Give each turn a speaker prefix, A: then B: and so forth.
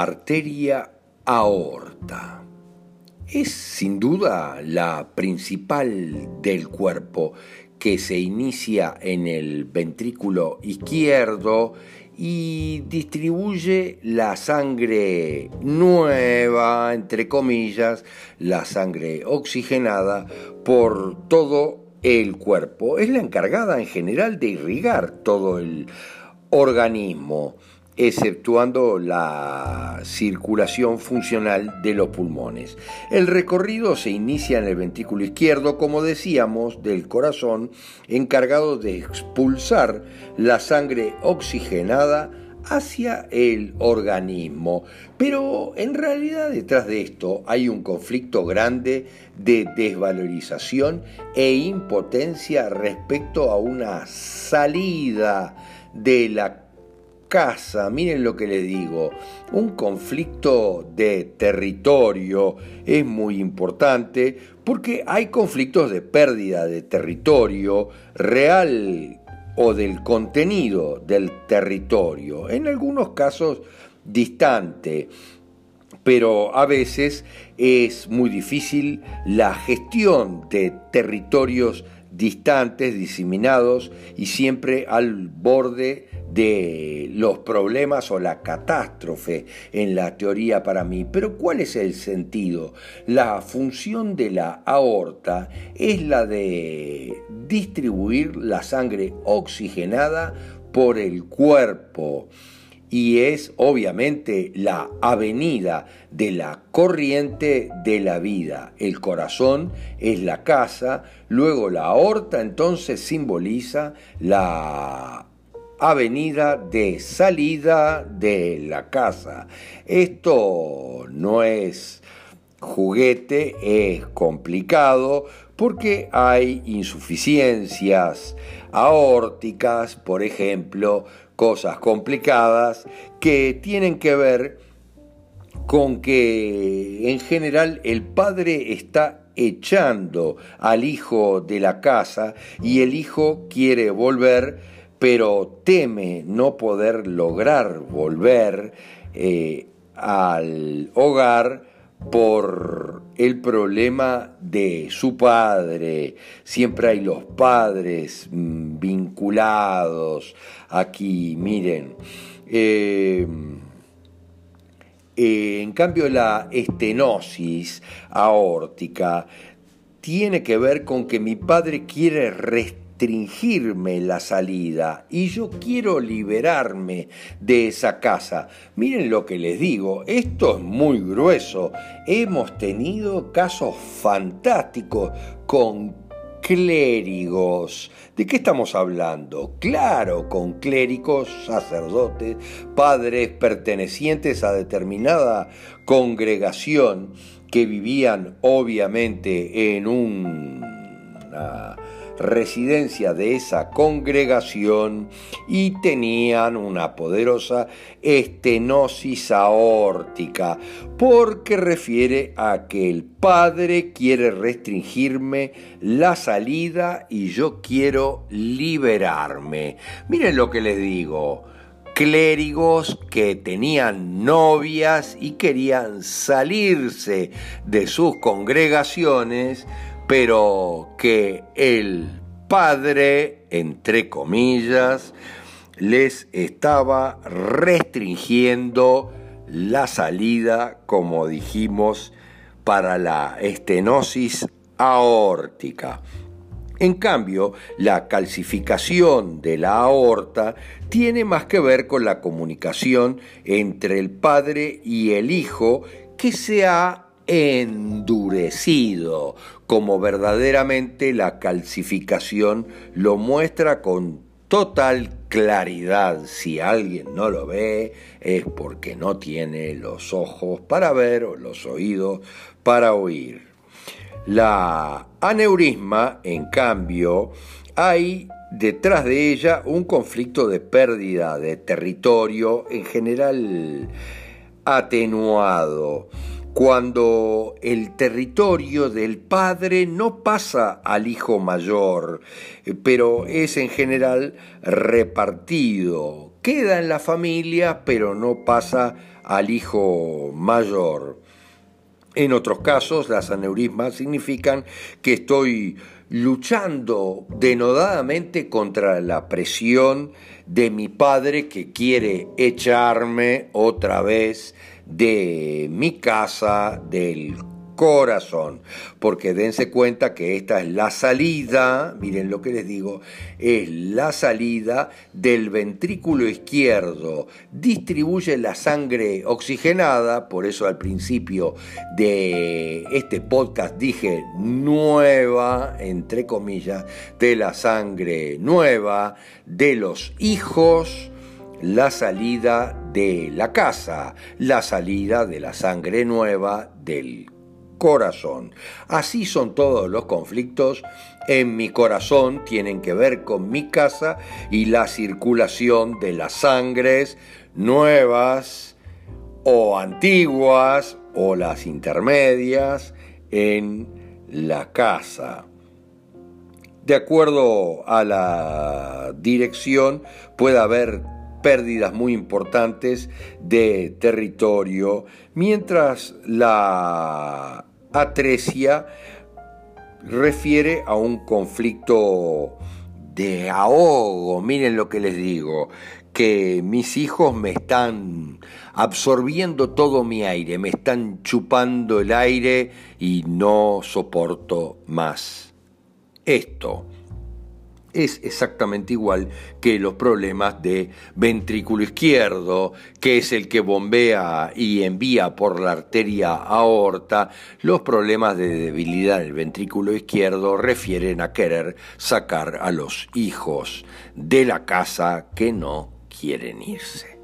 A: Arteria aorta. Es sin duda la principal del cuerpo que se inicia en el ventrículo izquierdo y distribuye la sangre nueva, entre comillas, la sangre oxigenada por todo el cuerpo. Es la encargada en general de irrigar todo el organismo exceptuando la circulación funcional de los pulmones. El recorrido se inicia en el ventrículo izquierdo, como decíamos, del corazón, encargado de expulsar la sangre oxigenada hacia el organismo. Pero en realidad detrás de esto hay un conflicto grande de desvalorización e impotencia respecto a una salida de la casa, miren lo que les digo, un conflicto de territorio es muy importante porque hay conflictos de pérdida de territorio real o del contenido del territorio, en algunos casos distante, pero a veces es muy difícil la gestión de territorios distantes, diseminados y siempre al borde de los problemas o la catástrofe en la teoría para mí. Pero ¿cuál es el sentido? La función de la aorta es la de distribuir la sangre oxigenada por el cuerpo y es obviamente la avenida de la corriente de la vida. El corazón es la casa, luego la aorta entonces simboliza la avenida de salida de la casa. Esto no es juguete, es complicado porque hay insuficiencias aórticas, por ejemplo, cosas complicadas que tienen que ver con que en general el padre está echando al hijo de la casa y el hijo quiere volver pero teme no poder lograr volver eh, al hogar por el problema de su padre. Siempre hay los padres mm, vinculados aquí, miren. Eh, eh, en cambio, la estenosis aórtica tiene que ver con que mi padre quiere restaurar restringirme la salida y yo quiero liberarme de esa casa. Miren lo que les digo, esto es muy grueso. Hemos tenido casos fantásticos con clérigos. ¿De qué estamos hablando? Claro, con clérigos, sacerdotes, padres pertenecientes a determinada congregación que vivían obviamente en una residencia de esa congregación y tenían una poderosa estenosis aórtica, porque refiere a que el Padre quiere restringirme la salida y yo quiero liberarme. Miren lo que les digo clérigos que tenían novias y querían salirse de sus congregaciones pero que el padre, entre comillas, les estaba restringiendo la salida, como dijimos, para la estenosis aórtica. En cambio, la calcificación de la aorta tiene más que ver con la comunicación entre el padre y el hijo que se ha endurecido, como verdaderamente la calcificación lo muestra con total claridad. Si alguien no lo ve es porque no tiene los ojos para ver o los oídos para oír. La aneurisma, en cambio, hay detrás de ella un conflicto de pérdida de territorio, en general atenuado cuando el territorio del padre no pasa al hijo mayor, pero es en general repartido, queda en la familia, pero no pasa al hijo mayor. En otros casos, las aneurismas significan que estoy luchando denodadamente contra la presión de mi padre que quiere echarme otra vez de mi casa, del corazón, porque dense cuenta que esta es la salida, miren lo que les digo, es la salida del ventrículo izquierdo, distribuye la sangre oxigenada, por eso al principio de este podcast dije nueva, entre comillas, de la sangre nueva, de los hijos, la salida de la casa, la salida de la sangre nueva del corazón. Así son todos los conflictos en mi corazón, tienen que ver con mi casa y la circulación de las sangres nuevas o antiguas o las intermedias en la casa. De acuerdo a la dirección puede haber pérdidas muy importantes de territorio, mientras la atresia refiere a un conflicto de ahogo. Miren lo que les digo, que mis hijos me están absorbiendo todo mi aire, me están chupando el aire y no soporto más. Esto es exactamente igual que los problemas de ventrículo izquierdo, que es el que bombea y envía por la arteria aorta. Los problemas de debilidad del ventrículo izquierdo refieren a querer sacar a los hijos de la casa que no quieren irse.